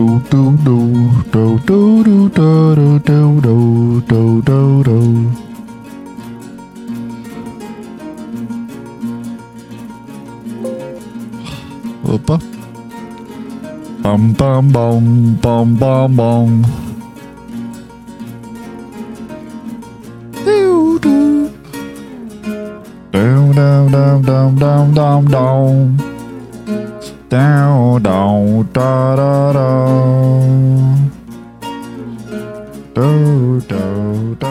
do do do do do do do do do do do do Opa. Bam bam bam bam bam bam. Do do. Down down down down down down down. Down, down, que Do, do, do.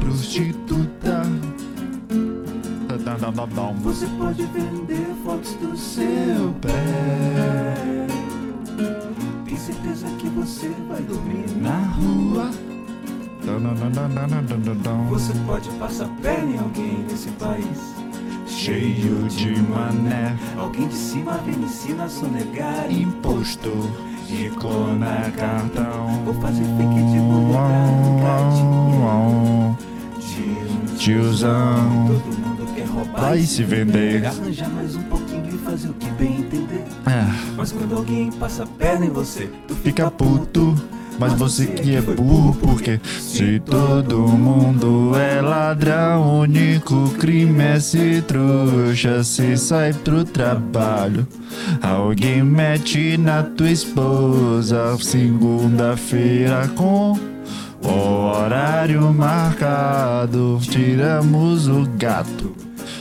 Prostituta, você pode vender fotos do seu pé. Tem certeza que você vai dormir na rua. Você pode passar perna em alguém nesse país. Cheio de mané. Alguém de cima vem me ensina a sonegar. Imposto. E clona cartão. Vou fazer fake de mulher Tiozão. Todo mundo quer roubar Vai se vender. Arranjar mais um pouquinho e fazer o que bem entender. É, Mas quando alguém passa perna em você, tu fica puto. Mas você que é burro, porque se todo mundo é ladrão, o único crime é ser trouxa. Se sai pro trabalho, alguém mete na tua esposa. Segunda-feira com o horário marcado, tiramos o gato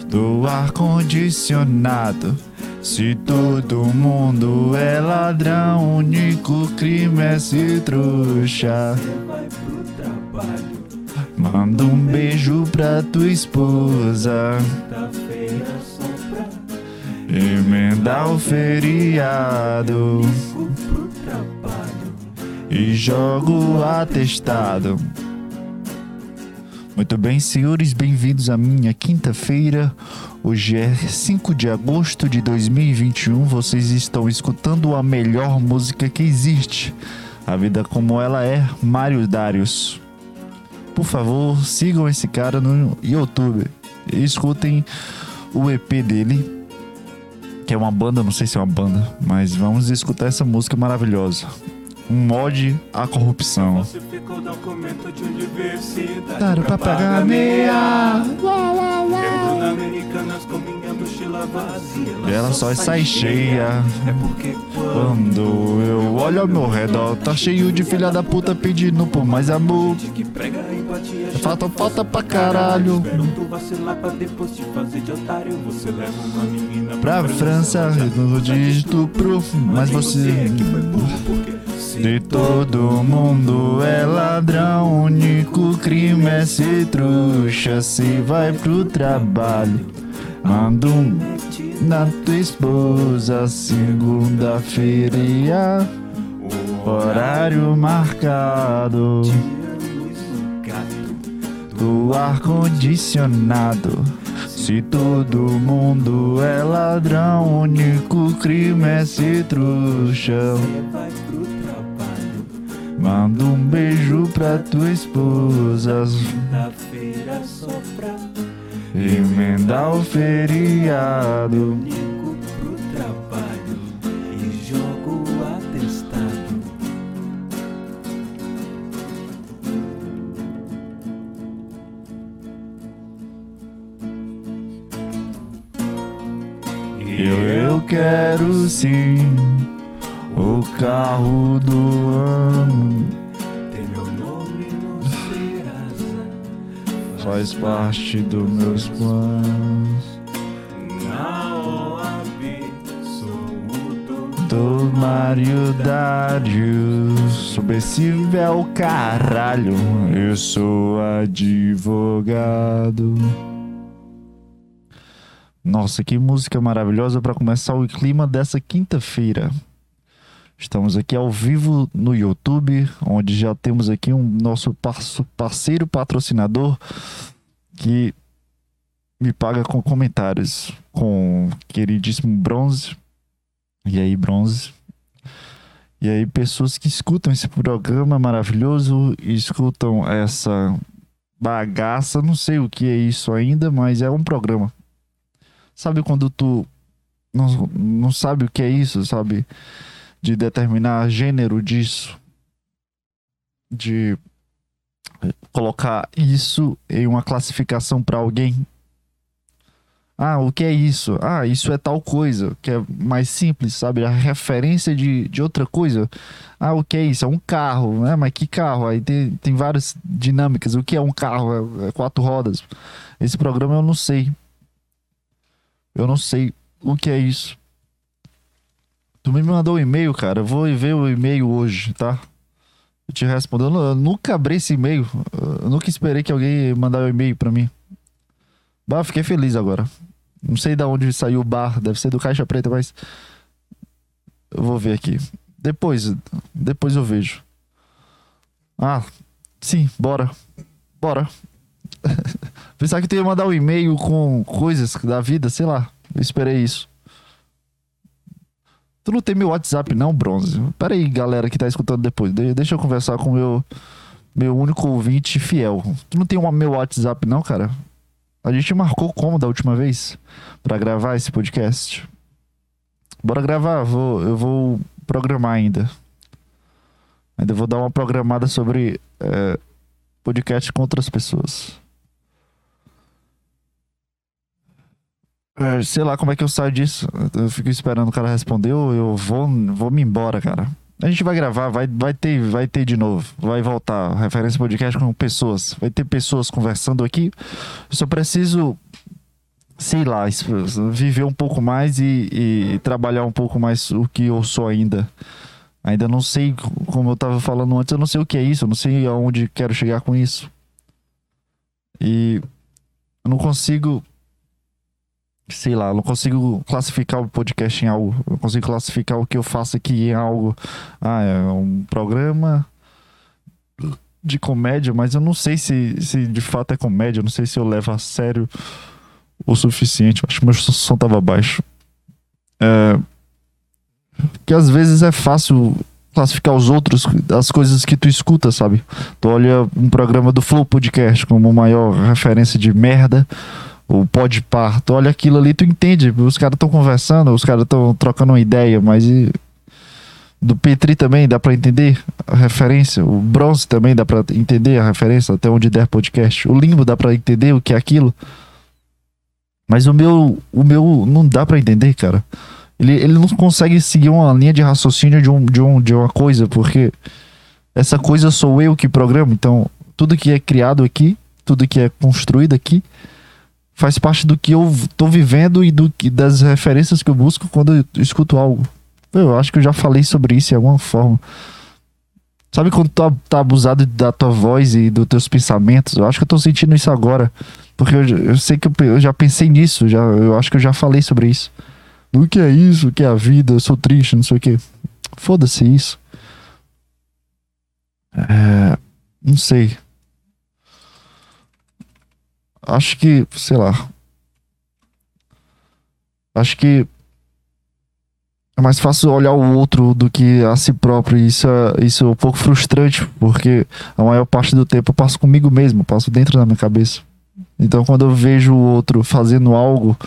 do ar-condicionado. Se todo mundo é ladrão, o único crime é ser trouxa. Manda um beijo pra tua esposa, emendar o feriado e joga o atestado. Muito bem, senhores, bem-vindos à minha quinta-feira. Hoje é 5 de agosto de 2021. Vocês estão escutando a melhor música que existe. A vida como ela é, Mário Darius. Por favor, sigam esse cara no YouTube e escutem o EP dele, que é uma banda, não sei se é uma banda, mas vamos escutar essa música maravilhosa. Um mod à corrupção. Falsificou documento de universidade Claro, pra pagar meia. Entrando na Americanas com minha mochila vazia E ela só sai cheia. É porque quando eu olho ao meu redor, tá cheio de filha da puta pedindo por mais amor. que prega empatia Falta, falta pra caralho. Espero tu vacilar pra depois te fazer de otário Você leva uma menina Pra França, no de estupro, mas você. é que foi burro porque De todo mundo é ladrão, o único crime é ser trouxa. Se vai pro trabalho, manda um na tua esposa, segunda-feira, horário marcado do ar-condicionado. Se todo mundo é ladrão, o único crime é pro trabalho Manda um beijo pra tua esposa, Quinta-feira só pra emendar o feriado. Quero sim o carro do ano. Tem meu nome no Serasa. Faz parte dos meus planos. Na OAB sou o. Do Mário Darius. Subversivo é o caralho. Eu sou advogado. Nossa, que música maravilhosa para começar o clima dessa quinta-feira. Estamos aqui ao vivo no YouTube, onde já temos aqui um nosso parceiro patrocinador que me paga com comentários, com queridíssimo Bronze. E aí, Bronze? E aí, pessoas que escutam esse programa maravilhoso e escutam essa bagaça, não sei o que é isso ainda, mas é um programa. Sabe quando tu não, não sabe o que é isso, sabe? De determinar gênero disso. De colocar isso em uma classificação para alguém. Ah, o que é isso? Ah, isso é tal coisa, que é mais simples, sabe? A referência de, de outra coisa. Ah, o que é isso? É um carro, né? Mas que carro? Aí tem, tem várias dinâmicas. O que é um carro? É, é quatro rodas. Esse programa eu não sei. Eu não sei o que é isso. Tu me mandou um e-mail, cara. Eu vou ver o e-mail hoje, tá? Eu te respondo. Eu, nunca abri esse e-mail. Eu nunca esperei que alguém mandasse um e-mail para mim. Bah, fiquei feliz agora. Não sei de onde saiu o bar, deve ser do Caixa Preta, mas. Eu vou ver aqui. Depois, depois eu vejo. Ah, sim, bora. Bora. Pensar que tu ia mandar um e-mail com coisas da vida, sei lá. Eu esperei isso. Tu não tem meu WhatsApp, não, Bronze? Pera aí, galera que tá escutando depois. deixa eu conversar com meu, meu único ouvinte fiel. Tu não tem o meu WhatsApp, não, cara? A gente marcou como da última vez para gravar esse podcast? Bora gravar, vou, eu vou programar ainda. Ainda vou dar uma programada sobre é, podcast com outras pessoas. Sei lá como é que eu saio disso. Eu fico esperando o cara responder, eu vou, vou me embora, cara. A gente vai gravar, vai, vai, ter, vai ter de novo. Vai voltar. Referência podcast com pessoas. Vai ter pessoas conversando aqui. Eu só preciso, sei lá, viver um pouco mais e, e trabalhar um pouco mais o que eu sou ainda. Ainda não sei, como eu estava falando antes, eu não sei o que é isso, eu não sei aonde quero chegar com isso. E eu não consigo sei lá, não consigo classificar o podcast em algo. Eu consigo classificar o que eu faço aqui em algo. Ah, é um programa de comédia, mas eu não sei se, se de fato é comédia. Eu não sei se eu levo a sério o suficiente. Acho que meu som tava baixo. É, que às vezes é fácil classificar os outros, as coisas que tu escuta, sabe? Tu olha um programa do Flow Podcast como maior referência de merda o pode parto, olha aquilo ali, tu entende. Os caras estão conversando, os caras estão trocando uma ideia, mas e... do Petri também dá para entender a referência. O Bronze também dá para entender a referência, até onde der podcast. O Limbo dá para entender o que é aquilo. Mas o meu, o meu não dá para entender, cara. Ele, ele não consegue seguir uma linha de raciocínio de, um, de, um, de uma coisa, porque essa coisa sou eu que programo. Então, tudo que é criado aqui, tudo que é construído aqui, faz parte do que eu tô vivendo e do que das referências que eu busco quando eu escuto algo. Eu acho que eu já falei sobre isso de alguma forma. Sabe quando tu tá, abusado da tua voz e dos teus pensamentos? Eu acho que eu tô sentindo isso agora. Porque eu, eu sei que eu, eu, já pensei nisso, já, eu acho que eu já falei sobre isso. O que é isso? O que é a vida? Eu sou triste, não sei o que. Foda-se isso. É, não sei. Acho que, sei lá. Acho que é mais fácil olhar o outro do que a si próprio. Isso é, isso é um pouco frustrante, porque a maior parte do tempo eu passo comigo mesmo, passo dentro da minha cabeça. Então, quando eu vejo o outro fazendo algo,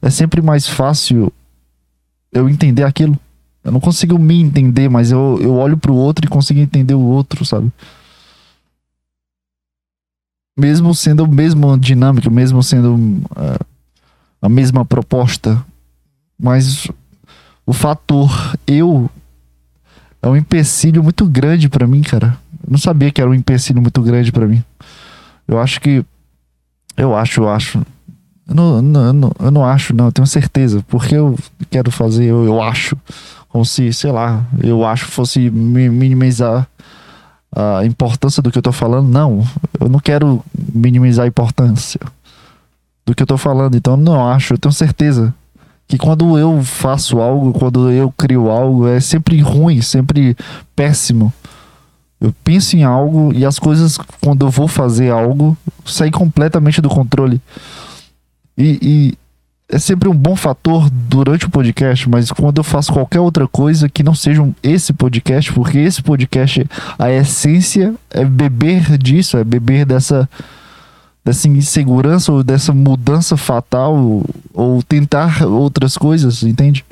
é sempre mais fácil eu entender aquilo. Eu não consigo me entender, mas eu, eu olho pro outro e consigo entender o outro, sabe? Mesmo sendo a mesma dinâmica, mesmo sendo uh, a mesma proposta, mas o fator eu é um empecilho muito grande para mim, cara. Eu não sabia que era um empecilho muito grande para mim. Eu acho que eu acho, eu acho. Eu não, não, não, eu não acho, não, eu tenho certeza. Porque eu quero fazer, eu, eu acho. Como se, sei lá, eu acho fosse minimizar a importância do que eu tô falando. Não, eu não quero minimizar a importância do que eu tô falando. Então, não acho, eu tenho certeza que quando eu faço algo, quando eu crio algo, é sempre ruim, sempre péssimo. Eu penso em algo e as coisas, quando eu vou fazer algo, saem completamente do controle. E, e é sempre um bom fator durante o podcast, mas quando eu faço qualquer outra coisa que não seja esse podcast, porque esse podcast, a essência é beber disso, é beber dessa dessa insegurança ou dessa mudança fatal ou, ou tentar outras coisas, entende?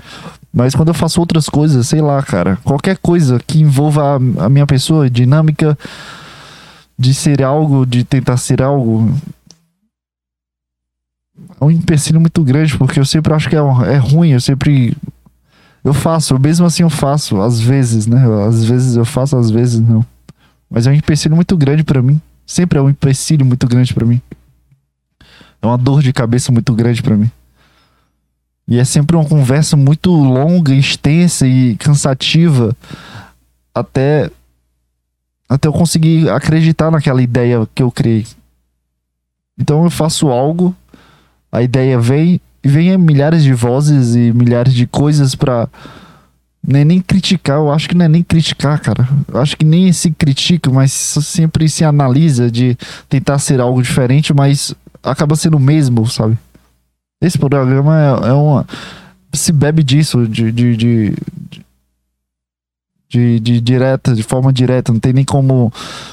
Mas quando eu faço outras coisas, sei lá, cara, qualquer coisa que envolva a, a minha pessoa, dinâmica de ser algo, de tentar ser algo, um empecilho muito grande, porque eu sempre acho que é, é ruim, eu sempre. Eu faço, mesmo assim eu faço, às vezes, né? Às vezes eu faço, às vezes não. Mas é um empecilho muito grande para mim. Sempre é um empecilho muito grande para mim. É uma dor de cabeça muito grande para mim. E é sempre uma conversa muito longa, extensa e cansativa até até eu conseguir acreditar naquela ideia que eu criei. Então eu faço algo, a ideia vem e vem milhares de vozes e milhares de coisas para nem, nem criticar, eu acho que não é nem criticar, cara. Eu acho que nem se critica, mas sempre se analisa de tentar ser algo diferente, mas acaba sendo o mesmo, sabe? Esse programa é, é uma. Se bebe disso, de, de, de, de, de direta, de forma direta. Não tem nem como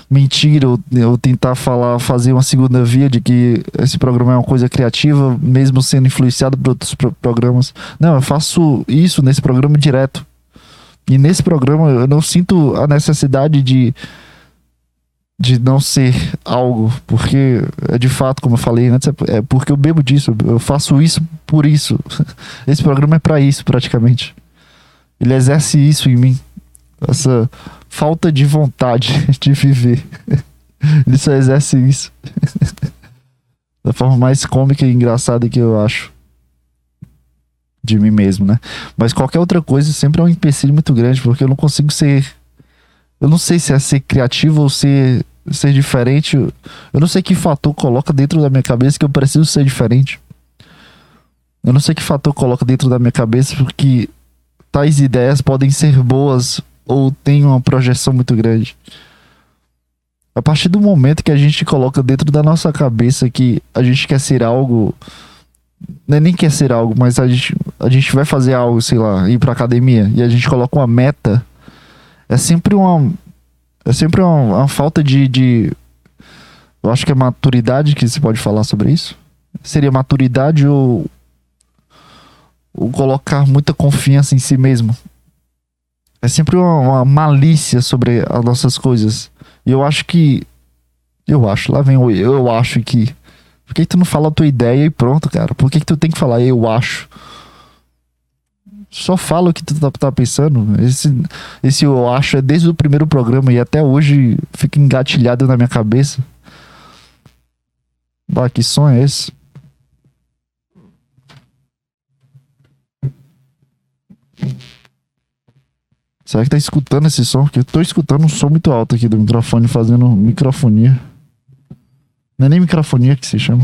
mentir ou, ou tentar falar, fazer uma segunda via de que esse programa é uma coisa criativa, mesmo sendo influenciado por outros pro programas. Não, eu faço isso nesse programa direto. E nesse programa eu não sinto a necessidade de de não ser algo, porque é de fato, como eu falei antes, é, é porque eu bebo disso, eu faço isso por isso. Esse programa é para isso, praticamente. Ele exerce isso em mim, essa falta de vontade de viver. Ele só exerce isso. da forma mais cômica e engraçada que eu acho de mim mesmo, né? Mas qualquer outra coisa sempre é um empecilho muito grande, porque eu não consigo ser eu não sei se é ser criativo ou ser, ser diferente. Eu não sei que fator coloca dentro da minha cabeça que eu preciso ser diferente. Eu não sei que fator coloca dentro da minha cabeça porque tais ideias podem ser boas ou têm uma projeção muito grande. A partir do momento que a gente coloca dentro da nossa cabeça que a gente quer ser algo, não é nem quer ser algo, mas a gente, a gente vai fazer algo, sei lá, ir pra academia e a gente coloca uma meta é sempre uma. É sempre uma, uma falta de, de. Eu acho que é maturidade que se pode falar sobre isso. Seria maturidade ou. ou colocar muita confiança em si mesmo. É sempre uma, uma malícia sobre as nossas coisas. E eu acho que. Eu acho, lá vem o eu acho que. Por que, tu não fala a tua ideia e pronto, cara? Por que, que tu tem que falar eu acho? só fala o que tu tá, tá, pensando. Esse, esse eu acho é desde o primeiro programa e até hoje fica engatilhado na minha cabeça. Bah, que som é esse? Será que tá escutando esse som? Porque eu tô escutando um som muito alto aqui do microfone fazendo microfonia. Não é nem microfonia que se chama.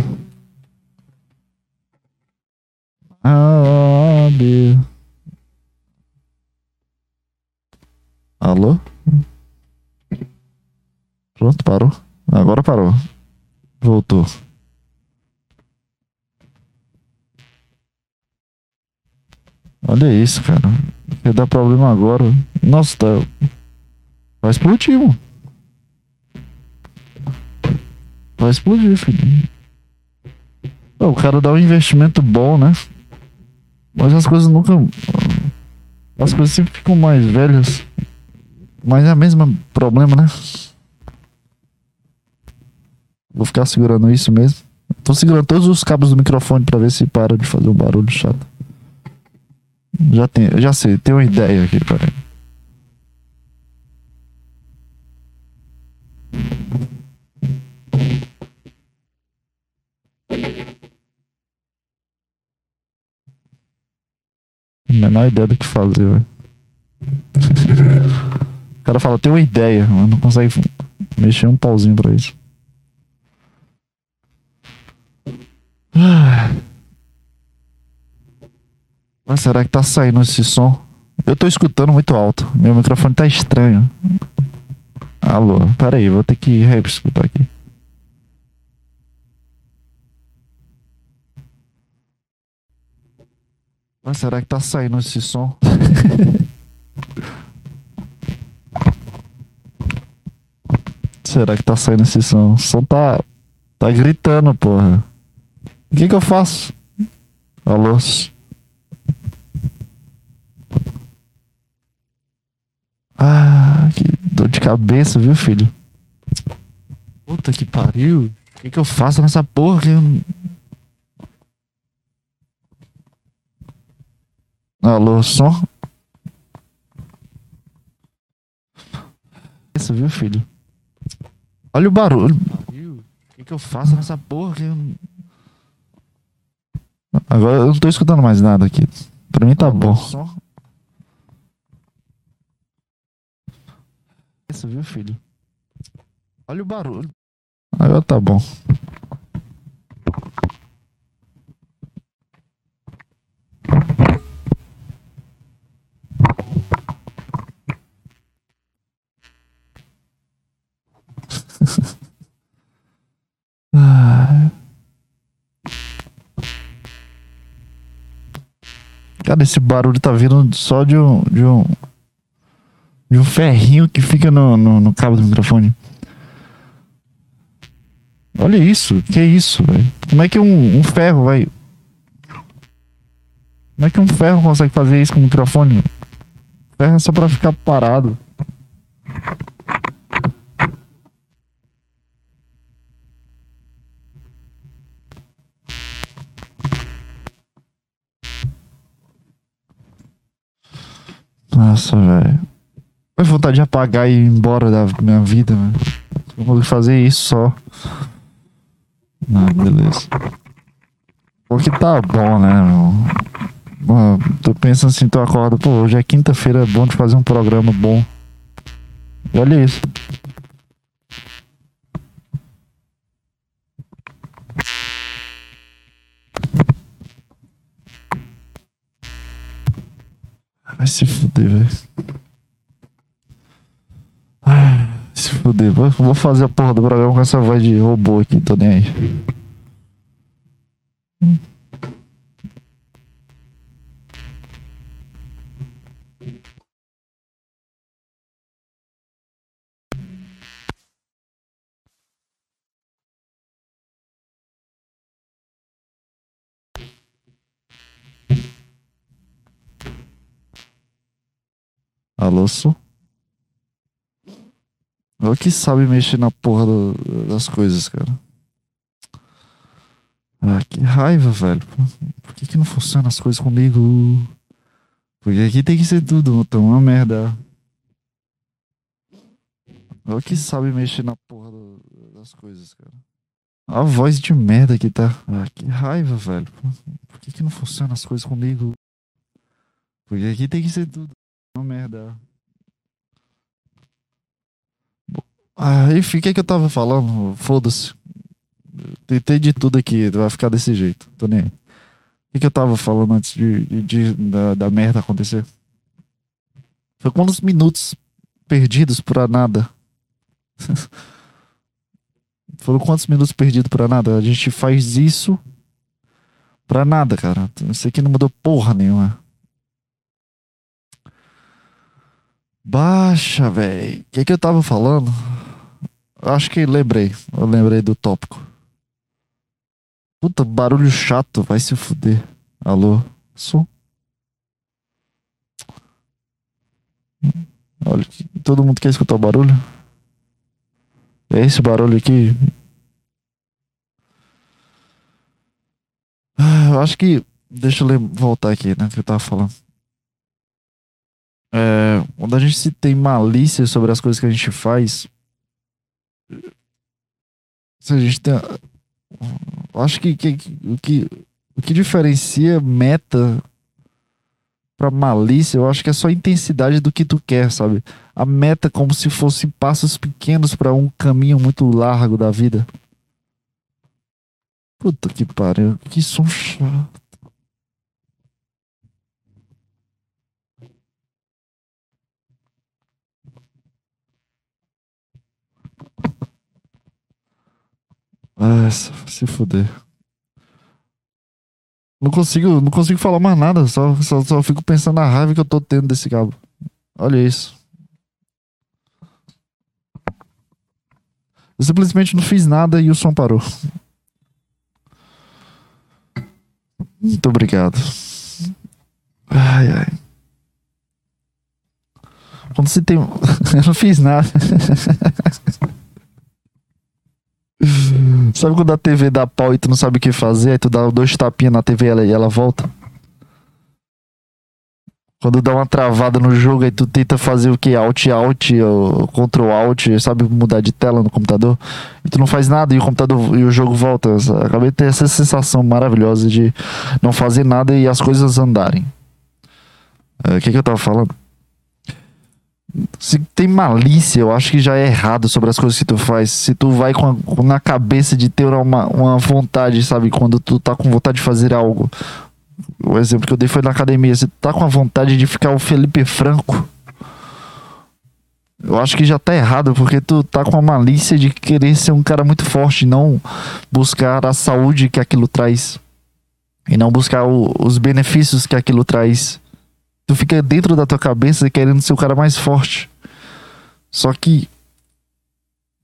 Deus. Alô? Pronto, parou. Agora parou. Voltou. Olha isso, cara. Vai dar problema agora. Nossa, tá. Vai explodir, mano. Vai explodir, filho. O cara dá um investimento bom, né? Mas as coisas nunca. As coisas sempre ficam mais velhas. Mas é o mesmo problema, né? Vou ficar segurando isso mesmo. Tô segurando todos os cabos do microfone para ver se para de fazer um barulho chato. Já tem, já sei, tem uma ideia aqui, peraí. Menor ideia do que fazer, velho. O cara fala, tem uma ideia, mas não consegue mexer um pauzinho pra isso. Mas será que tá saindo esse som? Eu tô escutando muito alto. Meu microfone tá estranho. Alô, pera aí, vou ter que reescutar aqui. Mas será que tá saindo esse som? Será que tá saindo esse som? O som tá. Tá gritando, porra. O que que eu faço? Alô? Ah, que dor de cabeça, viu, filho? Puta que pariu. O que que eu faço nessa porra? que eu- Alô, som? Isso, viu, filho? Olha o barulho. O que, que eu faço nessa porra? que eu- Agora eu não tô escutando mais nada aqui. Pra mim tá bom. Isso, viu, filho? Olha o barulho. Agora tá bom. Cara, esse barulho tá vindo só de um. De um, de um ferrinho que fica no, no, no cabo do microfone. Olha isso, que isso, velho? Como é que um, um ferro vai. Como é que um ferro consegue fazer isso com o microfone? Ferro é só pra ficar parado. Nossa, velho. Foi vontade de apagar e ir embora da minha vida, velho. Eu vou fazer isso só. Ah, beleza. Porque tá bom, né, meu? Mano, tô pensando assim, tu acorda, pô, hoje é quinta-feira, é bom de fazer um programa bom. E olha isso. Vai se fuder, velho. Ai, Se fuder. Vou, fazer a porra do programa com essa voz de robô aqui, tô nem aí. Alô, Su? Olha que sabe mexer na porra do- das coisas, cara. Ah, que raiva, velho. Por que, que não funciona as coisas comigo? Porque aqui tem que ser tudo, então uma merda. Olha que sabe mexer na porra do- das coisas, cara. A voz de merda que tá. Ah, que raiva, velho. Por que, que não funciona as coisas comigo? Porque aqui tem que ser tudo. Uma merda. Ah, enfim, o que, que eu tava falando? Foda-se. Tentei de tudo aqui, vai ficar desse jeito. Tô nem aí. O que, que eu tava falando antes de, de- de- da, da merda acontecer? Foi quantos minutos perdidos pra nada? Foram quantos minutos perdidos pra nada? A gente faz isso pra nada, cara. Isso aqui não mudou porra nenhuma. Baixa, velho. O que, que eu tava falando? Acho que lembrei. Eu lembrei do tópico. Puta, barulho chato. Vai se fuder. Alô? Som? Olha, todo mundo quer escutar o barulho? É esse barulho aqui? Ah, eu acho que. Deixa eu voltar aqui, né? Que eu tava falando. É, quando a gente se tem malícia sobre as coisas que a gente faz, a gente tem, acho que, que- o que o que diferencia meta pra malícia, eu acho que é só a intensidade do que tu quer, sabe? A meta é como se fosse passos pequenos pra um caminho muito largo da vida. Puta que pariu, que som chato. Ah, se se fuder. Não consigo, não consigo falar mais nada, só, só, só fico pensando na raiva que eu tô tendo desse cabo. Olha isso. Eu simplesmente não fiz nada e o som parou. Muito obrigado. Ai, ai. Quando você tem. Eu não fiz nada. sabe quando a TV dá pau e tu não sabe o que fazer? Aí tu dá dois tapinhas na TV e ela, e ela volta? Quando dá uma travada no jogo, aí tu tenta fazer o que? Alt, Alt, ou Ctrl Alt, sabe mudar de tela no computador? E tu não faz nada e o computador e o jogo volta. Acabei de ter essa sensação maravilhosa de não fazer nada e as coisas andarem. É, o que, que eu tava falando? Se tem malícia, eu acho que já é errado sobre as coisas que tu faz. Se tu vai com, a, na cabeça de ter uma, uma vontade, sabe? Quando tu tá com vontade de fazer algo o exemplo que eu dei foi na academia. Você tá com a vontade de ficar o Felipe Franco. Eu acho que já tá errado, porque tu tá com a malícia de querer ser um cara muito forte, não buscar a saúde que aquilo traz. E não buscar o, os benefícios que aquilo traz. Tu fica dentro da tua cabeça querendo ser o cara mais forte. Só que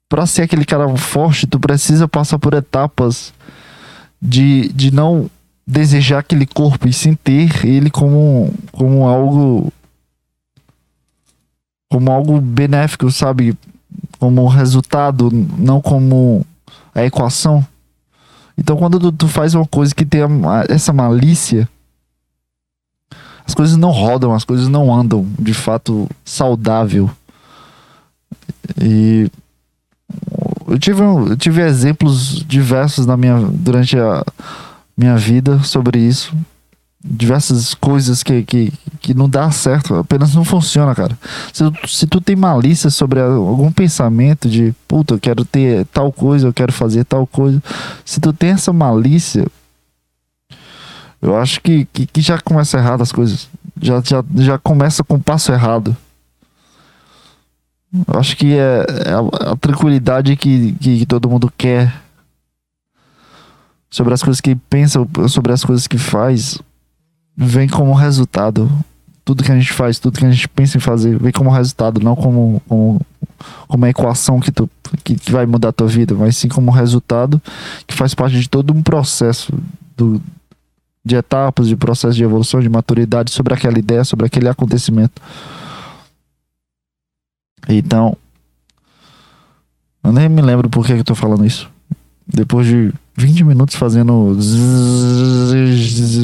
para ser aquele cara forte, tu precisa passar por etapas de, de não desejar aquele corpo e sim ter ele como, como algo como algo benéfico, sabe? Como resultado, não como a equação. Então, quando tu, tu faz uma coisa que tem essa malícia, as coisas não rodam, as coisas não andam de fato saudável. E eu tive, eu tive exemplos diversos na minha durante a, minha vida sobre isso. Diversas coisas que, que, que não dá certo, apenas não funciona, cara. Se, se tu tem malícia sobre algum pensamento de puta, eu quero ter tal coisa, eu quero fazer tal coisa. Se tu tem essa malícia, eu acho que, que, que já começa errado as coisas. Já, já, já começa com o passo errado. Eu acho que é, é a, a, tranquilidade que, que, que todo mundo quer sobre as coisas que pensa, sobre as coisas que faz, vem como resultado. Tudo que a gente faz, tudo que a gente pensa em fazer, vem como resultado, não como, como, como uma equação que, tu, que, que vai mudar a tua vida, mas sim como resultado que faz parte de todo um processo do, de etapas, de processo de evolução, de maturidade sobre aquela ideia, sobre aquele acontecimento. Então, eu nem me lembro por que eu tô falando isso. Depois de 20 minutos fazendo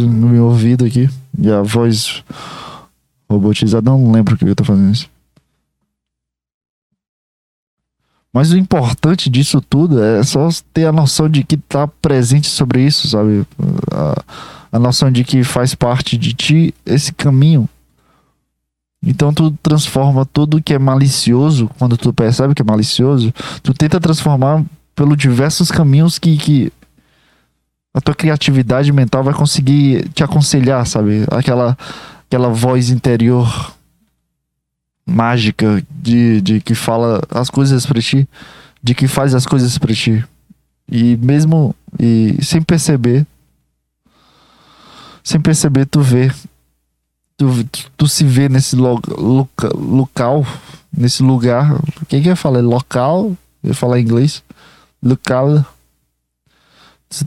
no meu ouvido aqui. E a voz robotizada, não lembro que eu tô fazendo isso. Mas o importante disso tudo é só ter a noção de que tá presente sobre isso, sabe? A, a noção de que faz parte de ti esse caminho. Então tu transforma tudo que é malicioso, quando tu percebe que é malicioso, tu tenta transformar pelos diversos caminhos que, que a tua criatividade mental vai conseguir te aconselhar, sabe? Aquela, aquela voz interior mágica de, de que fala as coisas para ti, de que faz as coisas para ti. E mesmo e sem perceber, sem perceber tu vê, tu, tu, tu se vê nesse lo, loca, local, nesse lugar. O que que eu falei? Local? Eu falar inglês. Local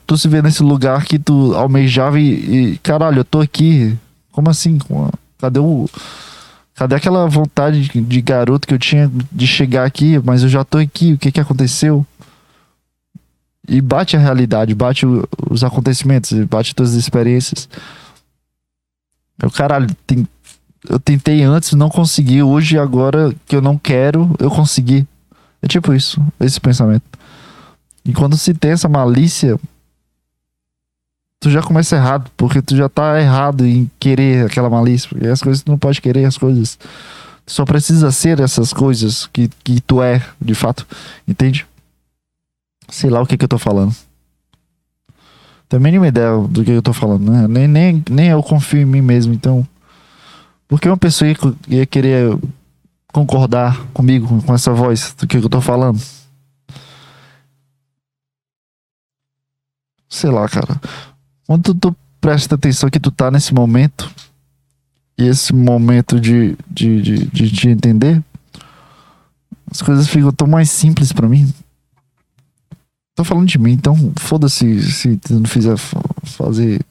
tu se vê nesse lugar que tu almejava e, e caralho, eu tô aqui. Como assim? Cadê o. Cadê aquela vontade de garoto que eu tinha de chegar aqui, mas eu já tô aqui, o que que aconteceu? E bate a realidade, bate o, os acontecimentos, bate todas as experiências. Eu, caralho, tem, eu tentei antes, não consegui. Hoje, agora que eu não quero, eu consegui. É tipo isso, esse pensamento. E quando se tem essa malícia, tu já começa errado, porque tu já tá errado em querer aquela malícia, porque as coisas tu não pode querer as coisas. Tu só precisa ser essas coisas que, que tu é, de fato. Entende? Sei lá o que que eu tô falando. Também nenhuma ideia do que eu tô falando, né? Nem, nem, nem eu confio em mim mesmo, então. Porque uma pessoa ia, ia querer concordar comigo com essa voz do que eu tô falando. Sei lá, cara. Quando tu presta atenção que tu tá nesse momento, e esse momento de, de, de, de te entender, as coisas ficam tão mais simples para mim. Tô falando de mim, então foda-se se não fizer fazer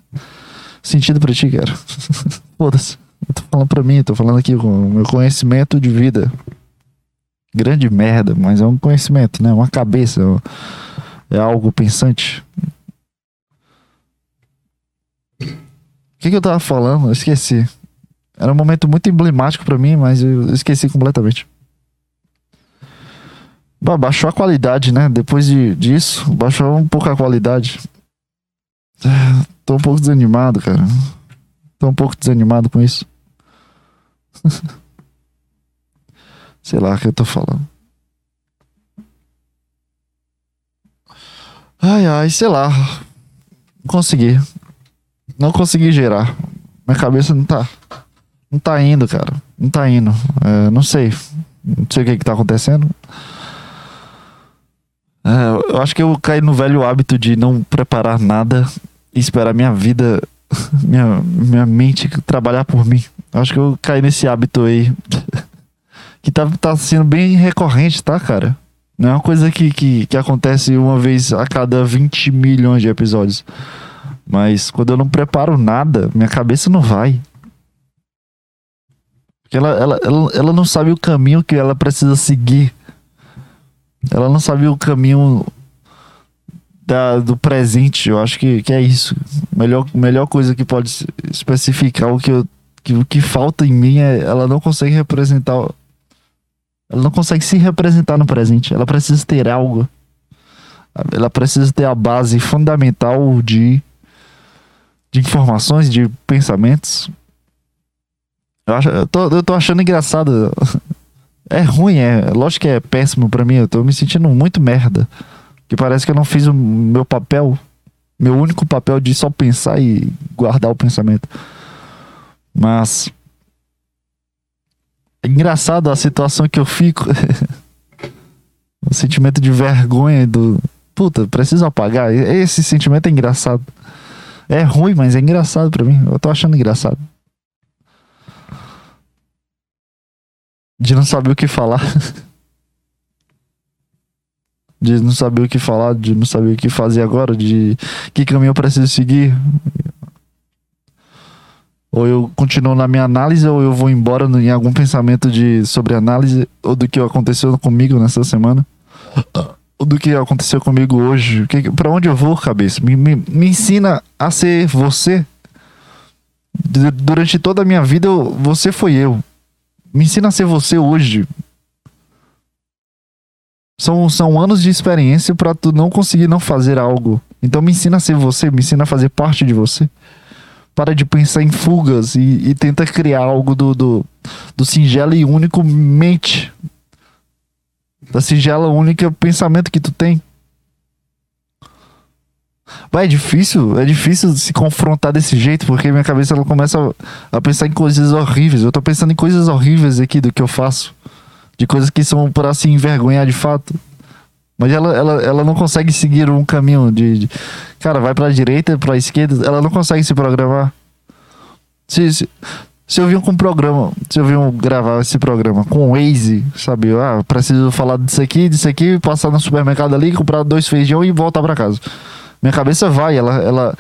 sentido pra ti, cara. foda-se. Tô falando pra mim, tô falando aqui com o meu conhecimento de vida. Grande merda, mas é um conhecimento, né? Uma cabeça. É algo pensante. O que, que eu tava falando? Eu esqueci. Era um momento muito emblemático para mim, mas eu esqueci completamente. Bah, baixou a qualidade, né? Depois de, disso, baixou um pouco a qualidade. Tô um pouco desanimado, cara. Tô um pouco desanimado com isso. Sei lá o que eu tô falando. Ai, ai, sei lá. Não consegui. Não consegui gerar. Minha cabeça não tá. Não tá indo, cara. Não tá indo. É, não sei. Não sei o que, que tá acontecendo. É, eu acho que eu caí no velho hábito de não preparar nada e esperar minha vida, minha, minha mente trabalhar por mim. Eu acho que eu caí nesse hábito aí. que tá, tá sendo bem recorrente, tá, cara? Não é uma coisa que, que, que acontece uma vez a cada 20 milhões de episódios. Mas quando eu não preparo nada, minha cabeça não vai. Porque ela, ela, ela, ela não sabe o caminho que ela precisa seguir. Ela não sabe o caminho da, do presente. Eu acho que, que é isso. Melhor, melhor coisa que pode especificar o que, eu, que, o que falta em mim é ela não consegue representar. Ela não consegue se representar no presente. Ela precisa ter algo. Ela precisa ter a base fundamental de, de informações, de pensamentos eu, acho, eu, tô, eu tô achando engraçado. É ruim, é. Lógico que é péssimo para mim. Eu tô me sentindo muito merda. Que parece que eu não fiz o meu papel. Meu único papel de só pensar e guardar o pensamento. Mas. É engraçado a situação que eu fico. o sentimento de vergonha do. Puta, preciso apagar. Esse sentimento é engraçado. É ruim, mas é engraçado para mim. Eu tô achando engraçado. De não saber o que falar. de não saber o que falar, de não saber o que fazer agora, de que caminho eu preciso seguir. Ou eu continuo na minha análise, ou eu vou embora em algum pensamento de sobre análise, ou do que aconteceu comigo nessa semana, ou do que aconteceu comigo hoje. Que, pra onde eu vou, cabeça? Me, me, me ensina a ser você. Durante toda a minha vida, você foi eu. Me ensina a ser você hoje. São, são anos de experiência para tu não conseguir não fazer algo. Então me ensina a ser você, me ensina a fazer parte de você. Para de pensar em fugas e, e tenta criar algo do, do, do singelo e único mente. Da singela única pensamento que tu tem. Vai, é difícil, é difícil se confrontar desse jeito, porque minha cabeça ela começa a, pensar em coisas horríveis. Eu tô pensando em coisas horríveis aqui do que eu faço. De coisas que são para se envergonhar de fato. Mas ela, ela, ela não consegue seguir um caminho de. de cara, vai pra direita, pra esquerda. Ela não consegue se programar. Se, se, se eu vir com um programa, se eu vir gravar esse programa com o Waze, sabe? Ah, preciso falar disso aqui, disso aqui, passar no supermercado ali, comprar dois feijão e voltar para casa. Minha cabeça vai, ela, ela,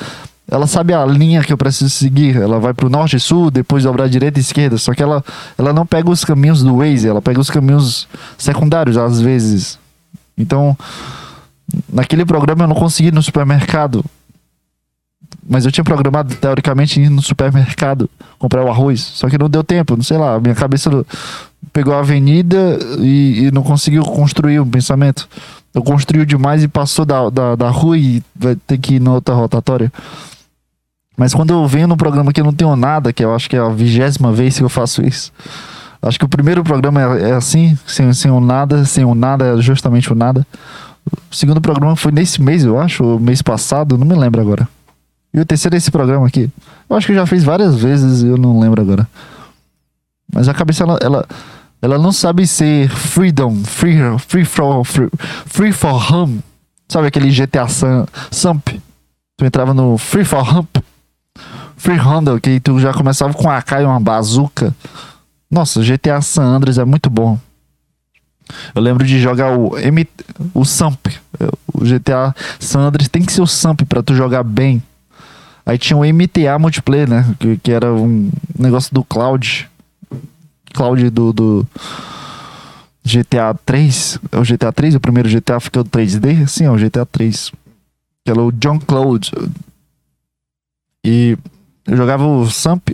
ela sabe a linha que eu preciso seguir. Ela vai pro norte e sul, depois dobrar direita e esquerda. Só que ela, ela não pega os caminhos do Waze, ela pega os caminhos secundários às vezes. Então, naquele programa eu não consegui ir no supermercado. Mas eu tinha programado, teoricamente, ir no supermercado comprar o arroz. Só que não deu tempo, não sei lá. Minha cabeça pegou a avenida e, e não conseguiu construir um pensamento eu construiu demais e passou da, da, da rua e vai ter que ir na outra rotatória. Mas quando eu venho no programa que eu não tenho nada, que eu acho que é a vigésima vez que eu faço isso. Acho que o primeiro programa é, é assim, sem, sem o nada, sem o nada é justamente o nada. O segundo programa foi nesse mês, eu acho, o mês passado, não me lembro agora. E o terceiro é esse programa aqui. Eu acho que eu já fiz várias vezes eu não lembro agora. Mas a cabeça, ela, ela ela não sabe ser freedom, free, free for, free, free for hum. Sabe aquele GTA Samp? Tu entrava no Free for Hump, Free Handle, que tu já começava com a AK e uma bazuca. Nossa, GTA San Andreas é muito bom. Eu lembro de jogar o M, o Samp, o GTA San Andreas tem que ser o Samp para tu jogar bem. Aí tinha o MTA multiplayer, né, que, que era um negócio do Cloud. Cloud do, do GTA 3, é o GTA 3, o primeiro GTA ficou 3D, sim, é o GTA 3. Que era o John Cloud. E eu jogava o Samp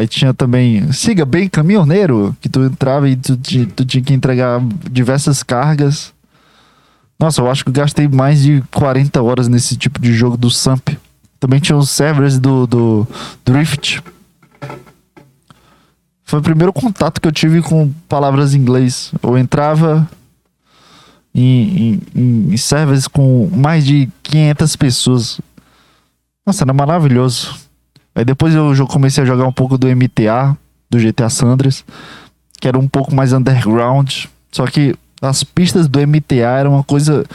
Aí tinha também Siga Bem Caminhoneiro, que tu entrava e tu, tu, tinha que entregar diversas cargas. Nossa, eu acho que eu gastei mais de 40 horas nesse tipo de jogo do Samp. Também tinha os servers do, do Drift. Foi o primeiro contato que eu tive com palavras em inglês. Eu entrava em, em, em servers com mais de 500 pessoas. Nossa, era maravilhoso. Aí depois eu comecei a jogar um pouco do MTA, do GTA Sanders, que era um pouco mais underground. Só que as pistas do MTA eram uma coisa.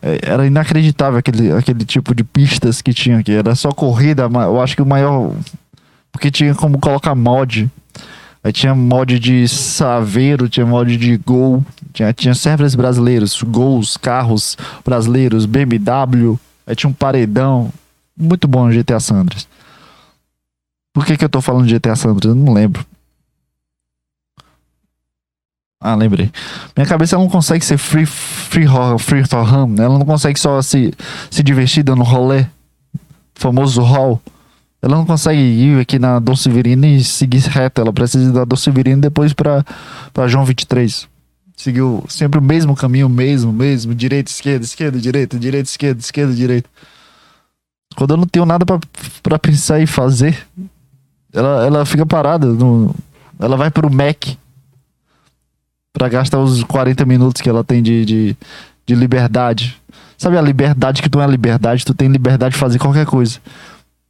É, era inacreditável aquele, aquele tipo de pistas que tinha aqui. Era só corrida. Eu acho que o maior. Porque tinha como colocar mod. Aí tinha mod de Saveiro, tinha mod de Gol, tinha, tinha servers brasileiros, gols, carros brasileiros, BMW, aí tinha um paredão. Muito bom GTA Sanders. Por que, que eu tô falando de GTA San Andreas? Eu não lembro. Ah, lembrei. Minha cabeça não consegue ser free, free, free for home. Né? Ela não consegue só se, se divertir dando rolê. Famoso hall. Ela não consegue ir aqui na Dom Severino e seguir reto. Ela precisa ir da Dom Severino depois pra João 23. Seguiu sempre o mesmo caminho, mesmo, mesmo. Direita, esquerda, esquerda, direita, direita, esquerda, esquerda, direita. Quando eu não tenho nada para pensar e fazer, ela, ela fica parada. No, ela vai pro Mac para gastar os 40 minutos que ela tem de, de, de, liberdade. Sabe a liberdade que tu é liberdade? Tu tem liberdade de fazer qualquer coisa.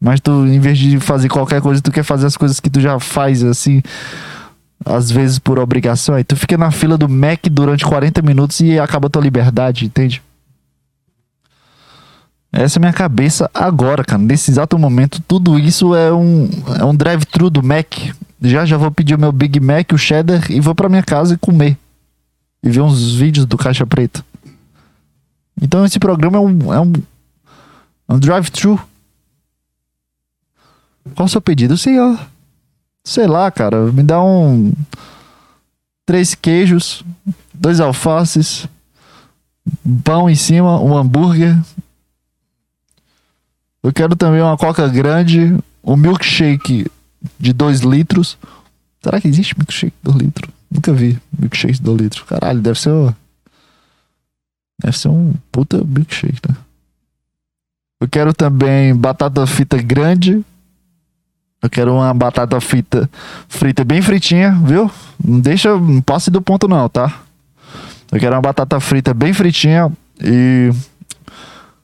Mas tu, em vez de fazer qualquer coisa, tu quer fazer as coisas que tu já faz, assim, às vezes por obrigação. Aí tu fica na fila do Mac durante 40 minutos e acaba tua liberdade, entende? Essa é minha cabeça agora, cara. Nesse exato momento, tudo isso é um, é um drive-thru do Mac. Já já vou pedir o meu Big Mac, o cheddar, e vou pra minha casa e comer. E ver uns vídeos do Caixa Preta. Então esse programa é um, é um, é um drive-thru. Qual o seu pedido, senhor? Sei lá, cara. Me dá um. Três queijos, dois alfaces, pão em cima, um hambúrguer, eu quero também uma coca grande, um milkshake de 2 litros. Será que existe milkshake de 2 litros? Nunca vi milkshake de 2 litros. Caralho, deve ser. Deve ser um puta milkshake, né? Eu quero também batata frita grande. Eu quero uma batata frita frita bem fritinha, viu? Não deixa, não passe do ponto não, tá? Eu quero uma batata frita bem fritinha e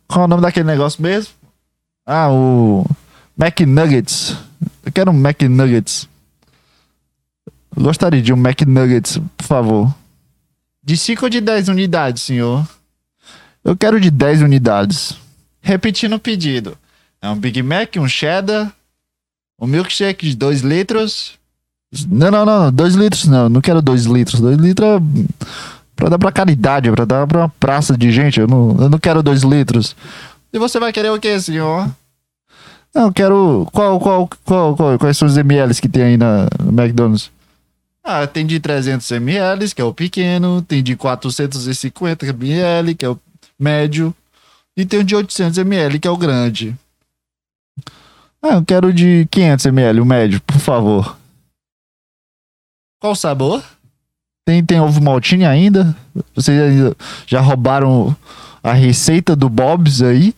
qual é o nome daquele negócio mesmo? Ah, o McNuggets. Eu quero um McNuggets. Eu gostaria de um McNuggets, por favor. De 5 ou de 10 unidades, senhor? Eu quero de 10 unidades. Repetindo o pedido. É um Big Mac, um cheddar, um milkshake de 2 litros. Não, não, não, 2 litros não. Não quero 2 litros. 2 litros é pra dar pra caridade, pra dar pra uma praça de gente. Eu não, eu não quero 2 litros. E você vai querer o que, senhor? Não, quero. Qual, qual, qual, qual, quais são os ml que tem aí na, McDonald's? Ah, tem de 300 ml, que é o pequeno, tem de 450 ml, que é o médio, e tem o de 800 ml, que é o grande. Ah, eu quero de 500 ml, o médio, por favor. Qual o sabor? Tem, tem ovo maltine ainda? Vocês ainda já roubaram a receita do Bob's aí?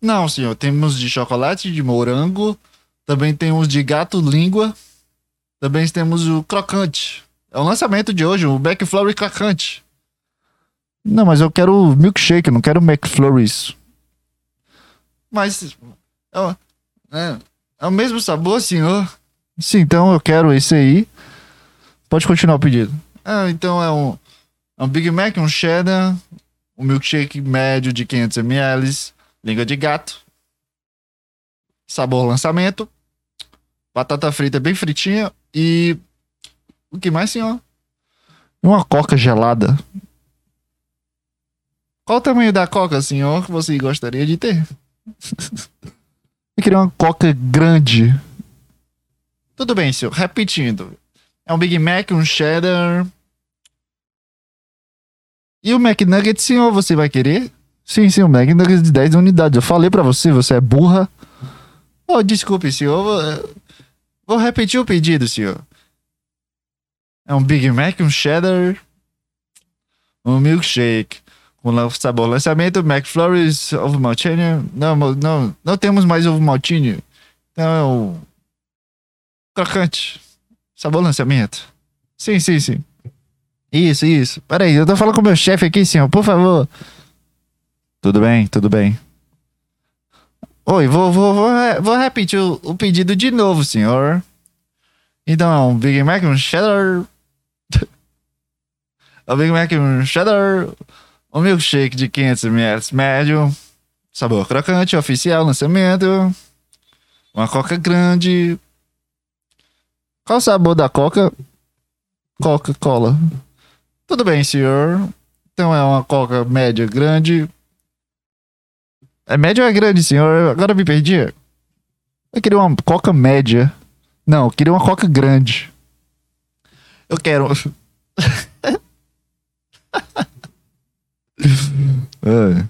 Não, senhor. Temos de chocolate de morango. Também temos de gato língua. Também temos o crocante. É o lançamento de hoje, o McFlurry crocante. Não, mas eu quero milkshake, não quero McFlurries. Mas é, é, o mesmo sabor, senhor? Sim, então eu quero esse aí. Pode continuar o pedido. Ah, então é um, é um Big Mac, um cheddar, um milkshake médio de 500 ml, língua de gato, sabor lançamento, batata frita bem fritinha e o que mais, senhor? Uma coca gelada. Qual o tamanho da coca, senhor, que você gostaria de ter? Eu queria uma coca grande. Tudo bem, senhor. Repetindo. É um Big Mac, um cheddar. E o McNugget, senhor, você vai querer? Sim, sim, o McNugget de 10 unidades. Eu falei pra você, você é burra. Oh, desculpe, senhor. Vou, vou repetir o pedido, senhor. É um Big Mac, um cheddar, um milkshake com sabor lançamento, McFlurries, ovo maltine. Não, não, não temos mais ovo maltine. Então é o crocante, sabor lançamento. Sim, sim, sim. Isso, isso. Peraí, eu tô falando com o meu chefe aqui, senhor, por favor. Tudo bem, tudo bem. Oi, vou, vou, vou, vou repetir o, o pedido de novo, senhor. Então é um Big Mac, um cheddar. um Big Mac, um cheddar. Um milkshake de 500ml médio. Sabor crocante, oficial, lançamento. Uma coca grande. Qual o sabor da coca? Coca-Cola. Tudo bem, senhor. Então é uma coca média grande. É média ou é grande, senhor? Agora me perdi. Eu queria uma coca média. Não, eu queria uma coca grande. Eu quero. é.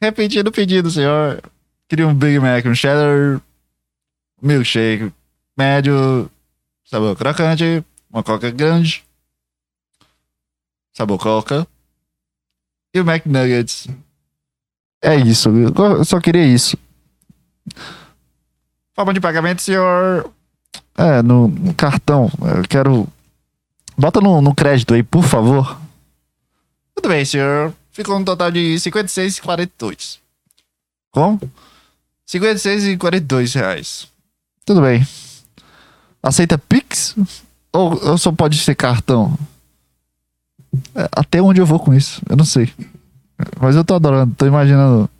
Repetindo o pedido, senhor. Queria um Big Mac, um cheddar, milkshake médio, sabor crocante, uma coca grande, sabor coca e o McNuggets. É isso, eu só queria isso. Forma de pagamento, senhor. É, no, no cartão. Eu quero. Bota no, no crédito aí, por favor. Tudo bem, senhor. Ficou um total de 56,42. Como? 56,42 reais. Tudo bem. Aceita Pix? Ou, ou só pode ser cartão? É, até onde eu vou com isso? Eu não sei. Mas eu tô adorando, tô imaginando.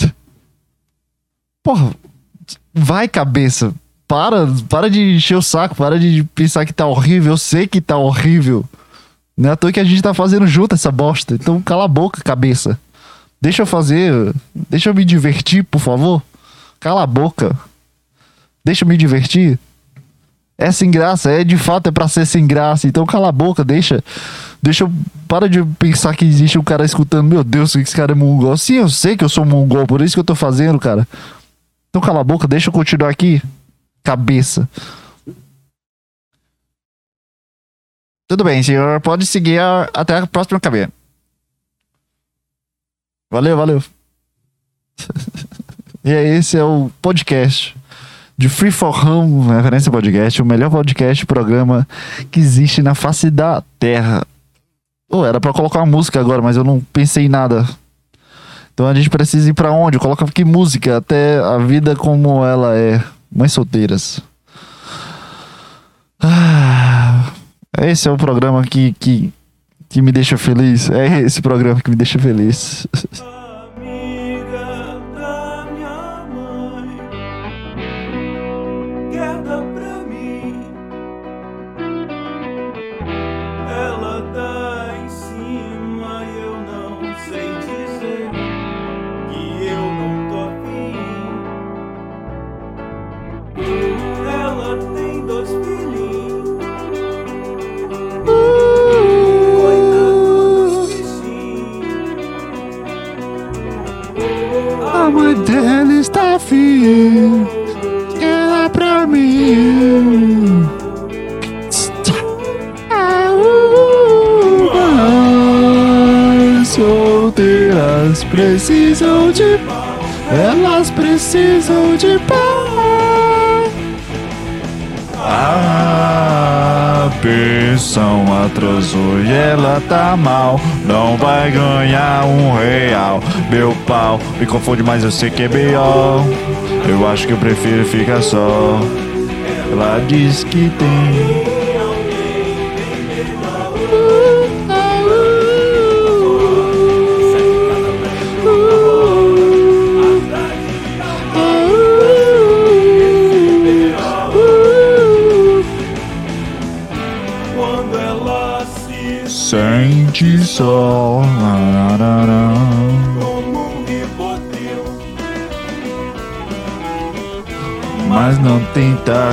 Porra, vai cabeça. Para, para de encher o saco, para de pensar que tá horrível. Eu sei que tá horrível. Não é à toa que a gente tá fazendo junto essa bosta. Então cala a boca, cabeça. Deixa eu fazer. Deixa eu me divertir, por favor. Cala a boca. Deixa eu me divertir. É sem graça, é de fato é pra ser sem graça. Então cala a boca, deixa. Deixa eu. Para de pensar que existe um cara escutando. Meu Deus, esse cara é mongol. Sim, eu sei que eu sou mongol, por isso que eu tô fazendo, cara. Então cala a boca, deixa eu continuar aqui. Cabeça. Tudo bem, senhor. Pode seguir a, até a próxima cabine. Valeu, valeu. e esse é o podcast de Free for Home, referência podcast, o melhor podcast, programa que existe na face da Terra. Oh, era para colocar uma música agora, mas eu não pensei em nada. Então a gente precisa ir para onde? Coloca que música até a vida como ela é. Mães solteiras. Ah, esse é o programa que, que, que me deixa feliz. É esse programa que me deixa feliz. atrasou e ela tá mal. Não vai ganhar um real. Meu pau me confunde, mas eu sei que é melhor. Eu acho que eu prefiro ficar só. Ela diz que tem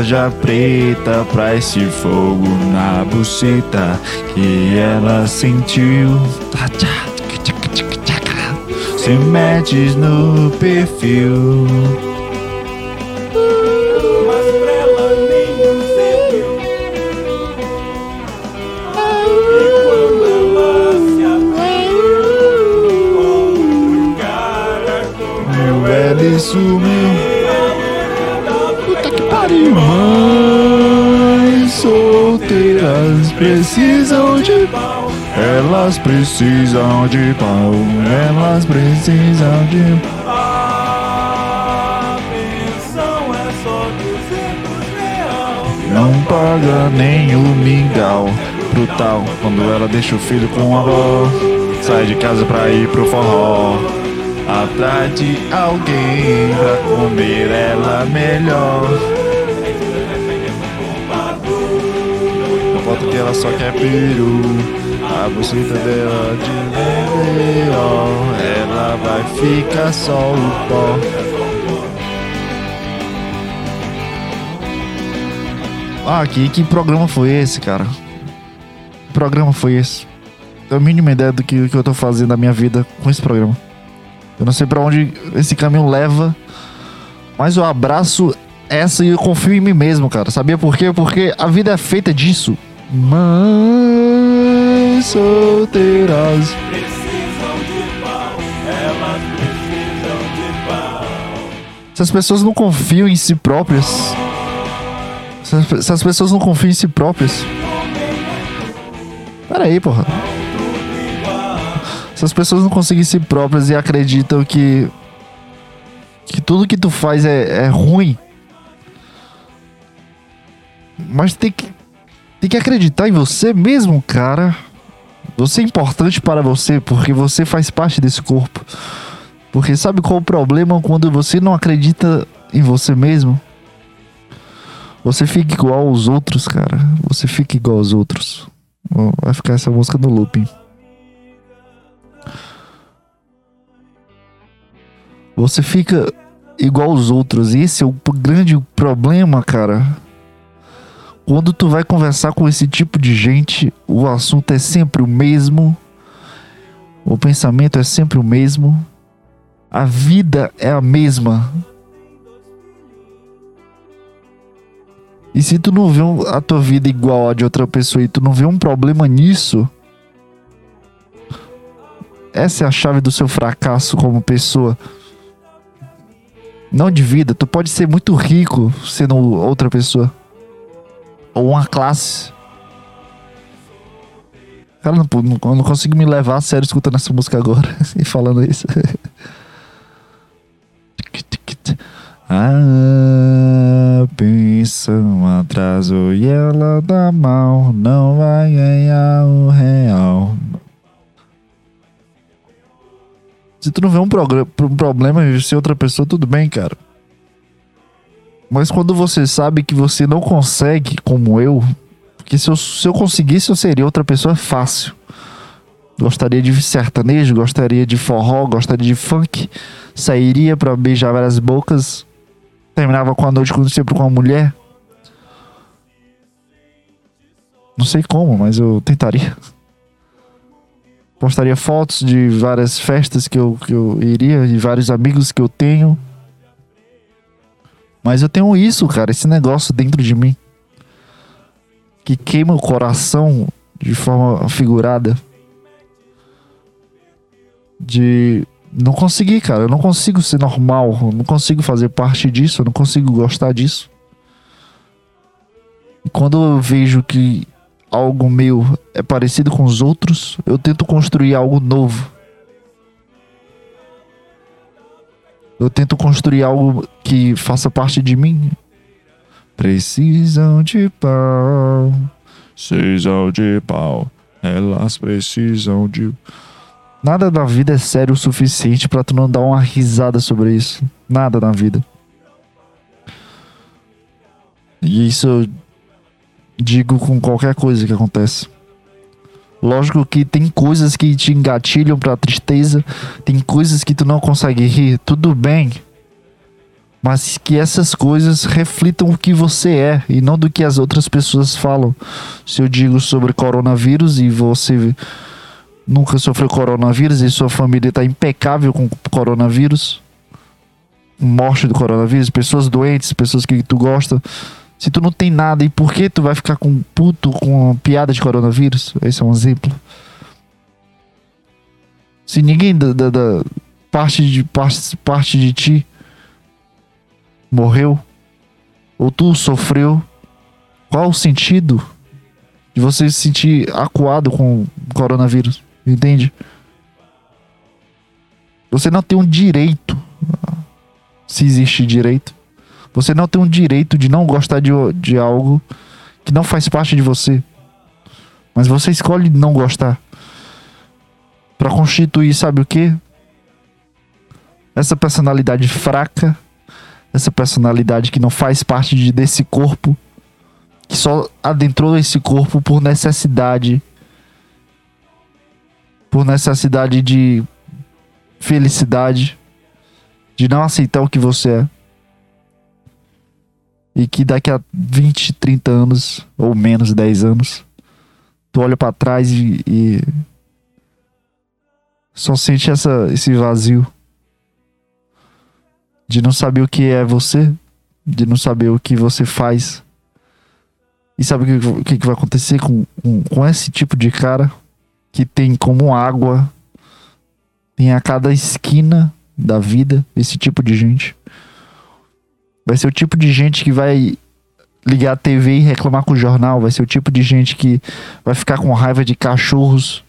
tarja preta pra esse fogo na buceta que ela sentiu. Se metes no perfil. Elas precisam de pau. Elas precisam de A pensão é só 200 real. Não paga nem o mingau. Brutal quando ela deixa o filho com a avó. Sai de casa pra ir pro forró. Atrás de alguém pra comer ela melhor. Eu boto que ela só quer peru. A buceta dela de melhor. Ela vai ficar só o pó. Ah, que, que programa foi esse, cara? Que programa foi esse? Tenho a mínima ideia do que, que eu tô fazendo na minha vida com esse programa. Eu não sei pra onde esse caminho leva, mas eu abraço essa e eu confio em mim mesmo, cara. Sabia por quê? Porque a vida é feita disso. Mães solteiras. Precisam de pau. Elas precisam de pau. Se as pessoas não confiam em si próprias. Se as, pessoas não confiam em si próprias. Pera aí, porra. Se as pessoas não conseguem si próprias e acreditam que. que tudo que tu faz é, é ruim. Mas tem que. Tem que acreditar em você mesmo, cara. Você é importante para você porque você faz parte desse corpo. Porque sabe qual o problema quando você não acredita em você mesmo? Você fica igual aos outros, cara. Você fica igual aos outros. Vai ficar essa música no looping. Você fica igual aos outros. E esse é o grande problema, cara. Quando tu vai conversar com esse tipo de gente, o assunto é sempre o mesmo. O pensamento é sempre o mesmo. A vida é a mesma. E se tu não vê a tua vida igual a de outra pessoa e tu não vê um problema nisso, essa é a chave do seu fracasso como pessoa. Não de vida, tu pode ser muito rico sendo outra pessoa. Ou uma classe. Cara, não, não, consigo me levar a sério escutando essa música agora e falando isso. A pensão atrasou e ela dá mal, não vai ganhar um real. Se tu não vê um, um problema em ser outra pessoa, tudo bem, cara. Mas quando você sabe que você não consegue, como eu, porque se eu, se eu conseguisse, eu seria outra pessoa fácil. Gostaria de sertanejo, gostaria de forró, gostaria de funk, sairia pra beijar várias bocas, terminava com a noite com sempre com uma mulher. Não sei como, mas eu tentaria. Postaria fotos de várias festas que eu, que eu iria, de vários amigos que eu tenho. Mas eu tenho isso, cara, esse negócio dentro de mim. Que queima o coração de forma figurada. De não conseguir, cara. Eu não consigo ser normal. Eu não consigo fazer parte disso. Eu não consigo gostar disso. E quando eu vejo que algo meu é parecido com os outros, eu tento construir algo novo. Eu tento construir algo que faça parte de mim. Precisam de pau. Precisam de pau. Elas precisam de. Nada na vida é sério o suficiente pra tu não dar uma risada sobre isso. Nada na vida. E isso eu digo com qualquer coisa que acontece. Lógico que tem coisas que te engatilham pra tristeza, tem coisas que tu não consegue rir, tudo bem. Mas que essas coisas reflitam o que você é e não do que as outras pessoas falam. Se eu digo sobre coronavírus e você nunca sofreu coronavírus e sua família está impecável com coronavírus, morte do coronavírus, pessoas doentes, pessoas que tu gosta. Se tu não tem nada, e por que tu vai ficar com puto com piada de coronavírus? Esse é um exemplo. Se ninguém da, da, da parte, de, parte, parte de ti morreu, ou tu sofreu, qual o sentido de você se sentir acuado com o coronavírus? Entende? Você não tem um direito, se existe direito, você não tem um direito de não gostar de, de algo que não faz parte de você. Mas você escolhe não gostar. Para constituir, sabe o que? Essa personalidade fraca, essa personalidade que não faz parte de, desse corpo, que só adentrou esse corpo por necessidade por necessidade de felicidade, de não aceitar o que você é. E que daqui a 20, 30 anos, ou menos 10 anos, tu olha para trás e, e, só sente essa, esse vazio de não saber o que é você, de não saber o que você faz. E sabe o que, que vai acontecer com, com, com esse tipo de cara? que tem como água, tem a cada esquina da vida esse tipo de gente. Vai ser o tipo de gente que vai ligar a TV e reclamar com o jornal. Vai ser o tipo de gente que vai ficar com raiva de cachorros.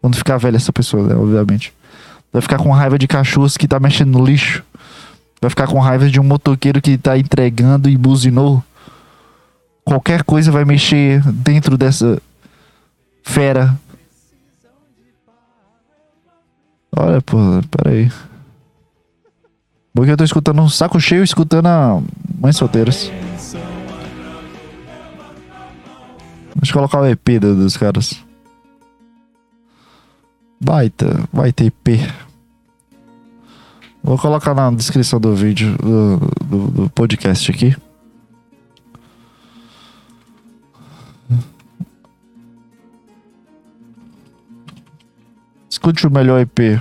Quando ficar velha essa pessoa, né, obviamente. Vai ficar com raiva de cachorros que tá mexendo no lixo. Vai ficar com raiva de um motoqueiro que tá entregando e buzinou. Qualquer coisa vai mexer dentro dessa fera Olha, pô, peraí. Porque eu tô escutando um saco cheio escutando a Mães Solteiras. Deixa eu colocar o EP dos caras. Baita, baita EP. Vou colocar na descrição do vídeo, do, do, do podcast aqui. escute o melhor EP.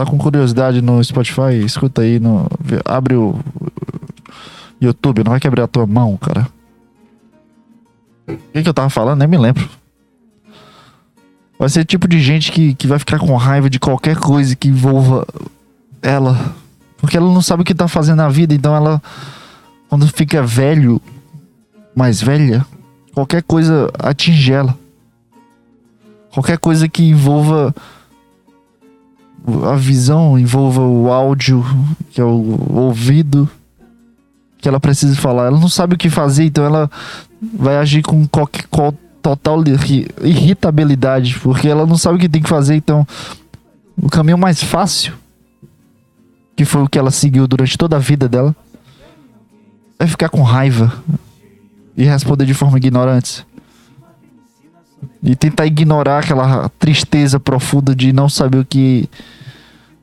Tá com curiosidade no Spotify? Escuta aí. No, abre o YouTube, não vai quebrar a tua mão, cara. O que, que eu tava falando? Nem me lembro. Vai ser tipo de gente que, que vai ficar com raiva de qualquer coisa que envolva ela. Porque ela não sabe o que tá fazendo na vida, então ela, quando fica velho, mais velha, qualquer coisa atinge ela. Qualquer coisa que envolva a visão envolva o áudio, que é o ouvido, que ela precisa falar. Ela não sabe o que fazer, então ela vai agir com qualquer, qual, total irritabilidade, porque ela não sabe o que tem que fazer, então o caminho mais fácil, que foi o que ela seguiu durante toda a vida dela, é ficar com raiva e responder de forma ignorante. E tentar ignorar aquela tristeza profunda de não saber o que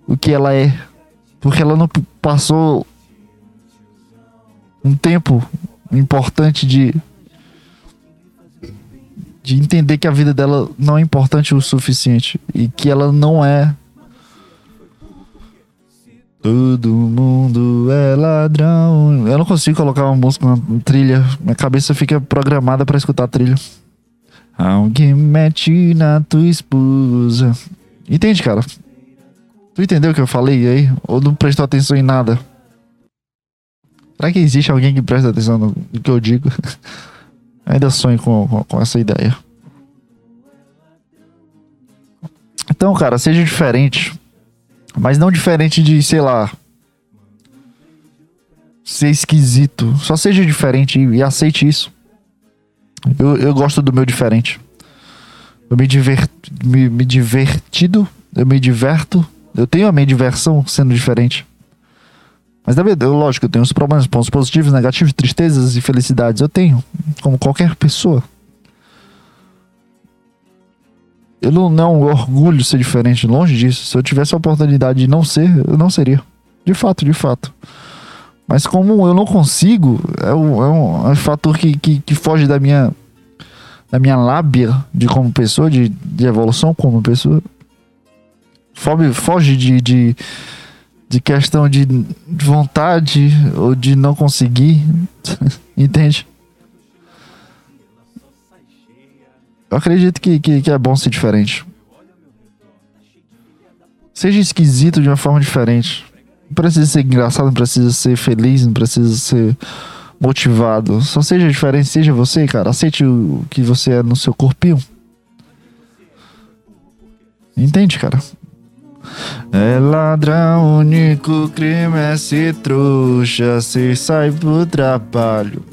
o que ela é. Porque ela não passou um tempo importante de de entender que a vida dela não é importante o suficiente e que ela não é Todo mundo é ladrão. Eu não consigo colocar uma música na trilha. Minha cabeça fica programada para escutar a trilha. Alguém mete na tua esposa. Entende, cara? Tu entendeu o que eu falei aí? Ou não prestou atenção em nada? Será que existe alguém que presta atenção no que eu digo? Ainda sonho com, com, com essa ideia. Então, cara, seja diferente. Mas não diferente de, sei lá. Ser esquisito. Só seja diferente e, e aceite isso. Eu, eu gosto do meu diferente. Eu me, diver, me, me divertido, eu me diverto. Eu tenho a minha diversão sendo diferente. Mas deve, eu, lógico, eu tenho os problemas, pontos positivos, negativos, tristezas e felicidades. Eu tenho, como qualquer pessoa. Eu não, não é um orgulho ser diferente, longe disso. Se eu tivesse a oportunidade de não ser, eu não seria. De fato, de fato. Mas como eu não consigo, é um, é um, é um fator que, que, que, foge da minha, da minha lábia de como pessoa, de, de evolução como pessoa. Foge, foge de, de, de questão de vontade ou de não conseguir. Entende? Eu acredito que, que, que é bom ser diferente. Seja esquisito de uma forma diferente. Não precisa ser engraçado, não precisa ser feliz, não precisa ser motivado. Só seja diferente, seja você, cara. Aceite o que você é no seu corpinho. Entende, cara? É ladrão, único crime é ser trouxa, se sai pro trabalho.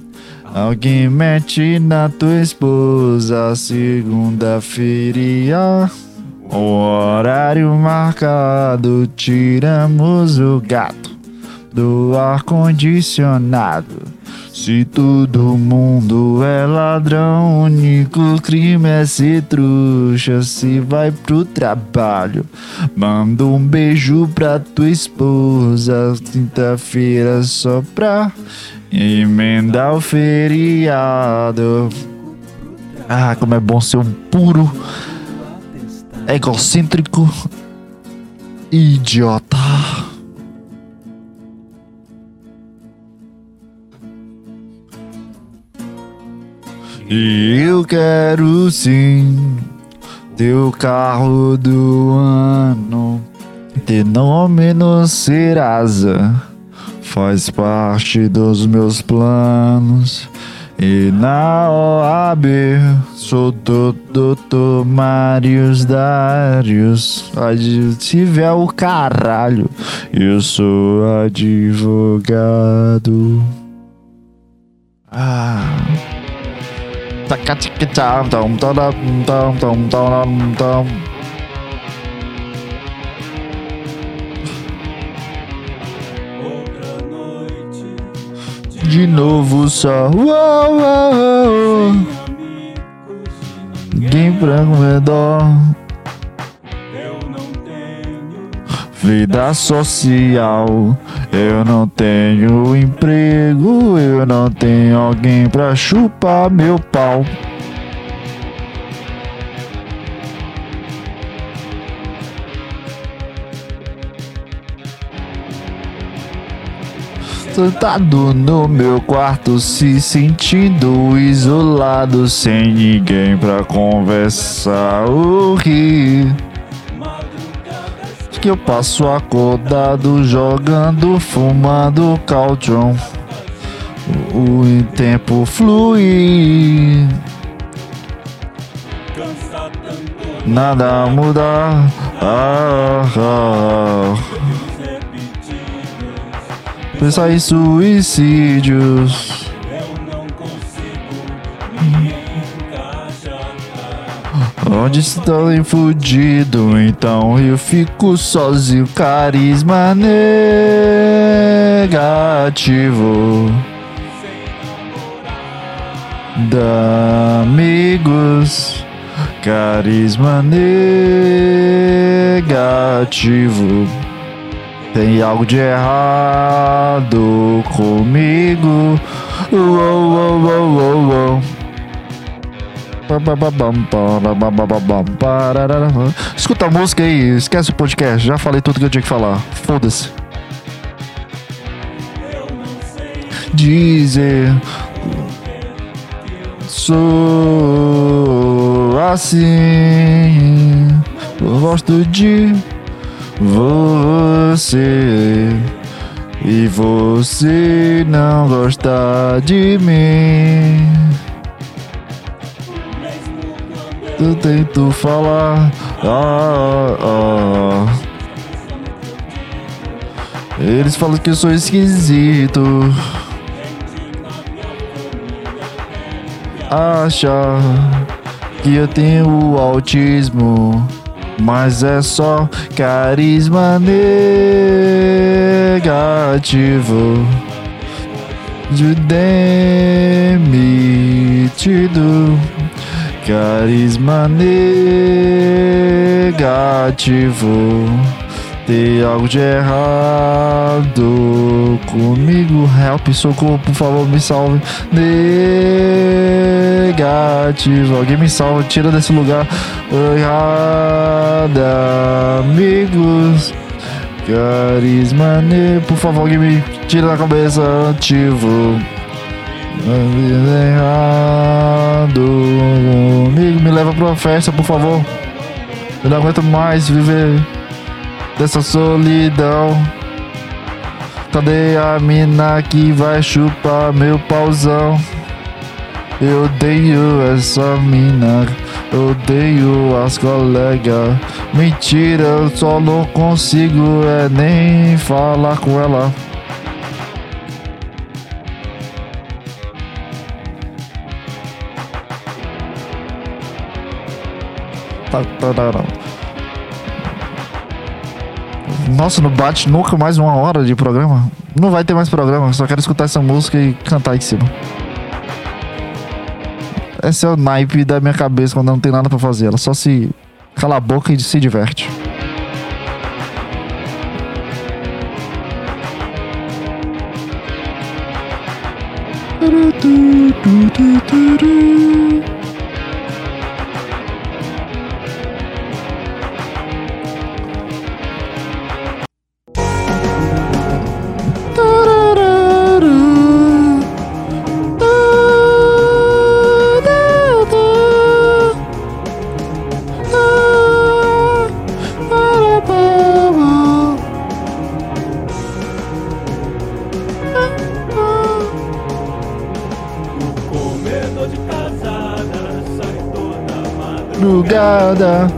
Alguém mete na tua esposa, segunda-feira. Horário marcado, tiramos o gato do ar-condicionado. Se todo mundo é ladrão, o único crime é ser trouxa. Se vai pro trabalho, manda um beijo pra tua esposa. Quinta-feira só pra emendar o feriado. Ah, como é bom ser um puro egocêntrico idiota. E eu quero sim teu carro do ano. Ter nome no Serasa faz parte dos meus planos. E na OAB sou doutor Marius Darius. Tiver o caralho, eu sou advogado. Ah. De novo só. Uou, uou, Ninguém pra redor. Vida social, eu não tenho emprego, eu não tenho alguém pra chupar meu pau. Sentado no meu quarto, se sentindo isolado, sem ninguém pra conversar ou rir que eu passo acordado jogando, fumando caltron. O tempo flui. Nada muda. Ah, ah. Pensar em suicídios. Onde estou fudido, então eu fico sozinho. Carisma negativo. Da amigos, carisma negativo. Tem algo de errado comigo. Uou, uou, uou, uou, uou. Escuta a música aí, esquece o podcast. Já falei tudo que eu tinha que falar. Foda-se. Dizer sou assim. Eu gosto de você e você não gosta de mim. Eu tento falar. Ah, ah. Eles falam que eu sou esquisito. Acha que eu tenho autismo. Mas é só carisma negativo de demitido Carisma negativo. Tem algo de errado comigo. Help, socorro, por favor, me salve. Negativo. Alguém me salva, tira desse lugar. Errado, amigos. Carisma negativo. Por favor, alguém me tira da cabeça. Ativo. Errado comigo. Me leva pra uma festa, por favor. Eu não aguento mais viver dessa solidão. Cadê a mina que vai chupar meu pauzão? Eu odeio essa mina, eu odeio as colegas. Mentira, eu só não consigo é nem falar com ela. Tá, tá, tá, tá. Nossa, não bate nunca mais uma hora de programa. Não vai ter mais programa, só quero escutar essa música e cantar em cima. Esse é o naipe da minha cabeça quando não tem nada pra fazer. Ela só se cala a boca e se diverte. Madrugada. Madrugada.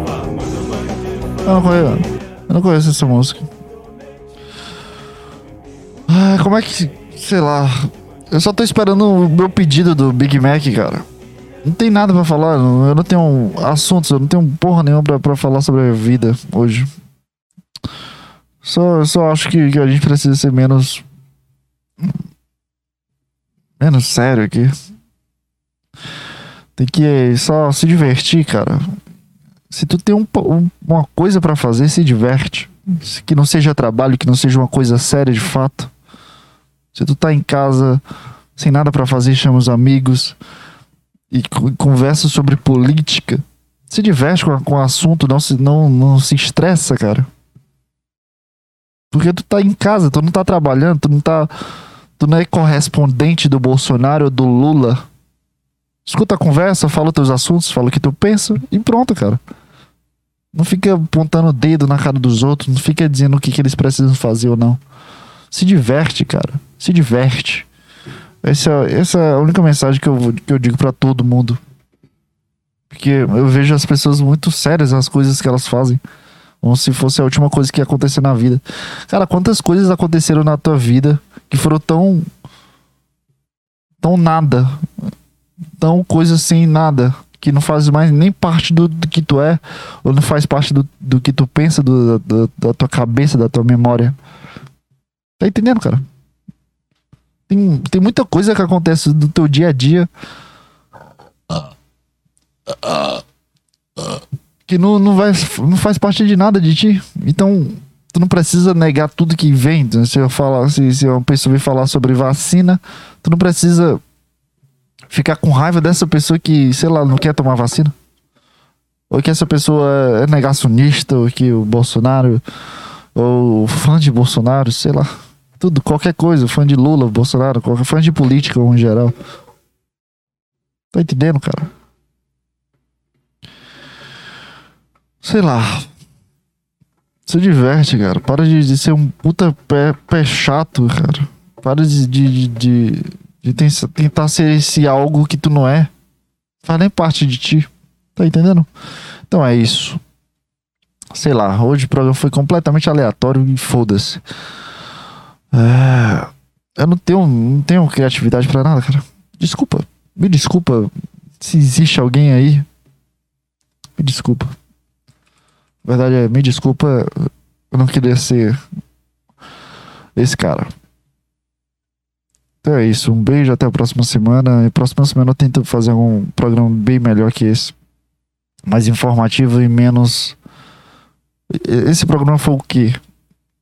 Eu não conheço, eu não conheço essa música. Ai, como é que. Sei lá. Eu só tô esperando o meu pedido do Big Mac, cara. Não tem nada pra falar. Eu não tenho assuntos, eu não tenho porra nenhuma pra, pra falar sobre a vida hoje. Só, só acho que, que a gente precisa ser menos. Menos sério aqui. Tem que só se divertir, cara. Se tu tem um, um- uma coisa pra fazer, se diverte. Que não seja trabalho, que não seja uma coisa séria de fato. Se tu tá em casa sem nada pra fazer, chama os amigos e co- conversa sobre política. Se diverte com, com o assunto, não se, não, não se estressa, cara. Porque tu tá em casa, tu não tá trabalhando, tu não tá. Tu não é correspondente do Bolsonaro ou do Lula. Escuta a conversa, fala os teus assuntos, fala o que tu pensa e pronto, cara. Não fica apontando o dedo na cara dos outros, não fica dizendo o que, que eles precisam fazer ou não. Se diverte, cara. Se diverte. Essa, essa é a única mensagem que eu, que eu digo pra todo mundo. Porque eu vejo as pessoas muito sérias nas coisas que elas fazem. Como se fosse a última coisa que ia acontecer na vida. Cara, quantas coisas aconteceram na tua vida que foram tão. tão nada. Tão coisa sem nada. Que não faz mais nem parte do, do que tu é. Ou não faz parte do, do que tu pensa, do, do- da tua cabeça, da tua memória. Tá entendendo, cara? Tem, tem muita coisa que acontece do teu dia a dia. Que não, não, vai, não faz parte de nada de ti. Então, tu não precisa negar tudo que vem. Então, Se, eu falar, se, se uma pessoa vir falar sobre vacina, tu não precisa ficar com raiva dessa pessoa que, sei lá, não quer tomar vacina. Ou que essa pessoa é negacionista, ou que o Bolsonaro, ou fã de Bolsonaro, sei lá. Tudo, qualquer coisa, fã de Lula, Bolsonaro, qualquer fã de política em geral. Tá entendendo, cara? Sei lá. Se diverte, cara. Para de, de ser um puta pé, pé chato, cara. Para de, de, de, de, de ten- tentar ser esse algo que tu não é. Faz nem parte de ti. Tá entendendo? Então é isso. Sei lá, hoje o programa foi completamente aleatório e foda-se. É, eu não tenho, não tenho criatividade pra nada, cara. Desculpa. Me desculpa se existe alguém aí. Me desculpa. A verdade é, me desculpa. Eu não queria ser esse cara. Então é isso. Um beijo, até a próxima semana. E próxima semana eu tento fazer um programa bem melhor que esse. Mais informativo e menos. Esse programa foi o quê?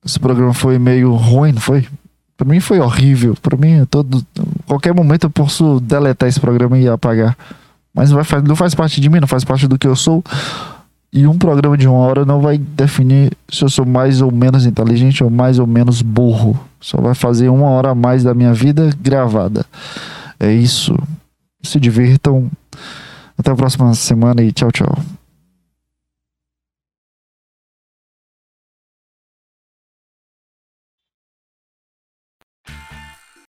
Esse programa foi meio ruim, não foi? Pra mim foi horrível. Pra mim, todo. Qualquer momento eu posso deletar esse programa e apagar. Mas não, não faz parte de mim, não faz parte do que eu sou. E um programa de uma hora não vai definir se eu sou mais ou menos inteligente ou mais ou menos burro. Só vai fazer uma hora a mais da minha vida gravada. É isso. Se divirtam. Até a próxima semana e tchau, tchau.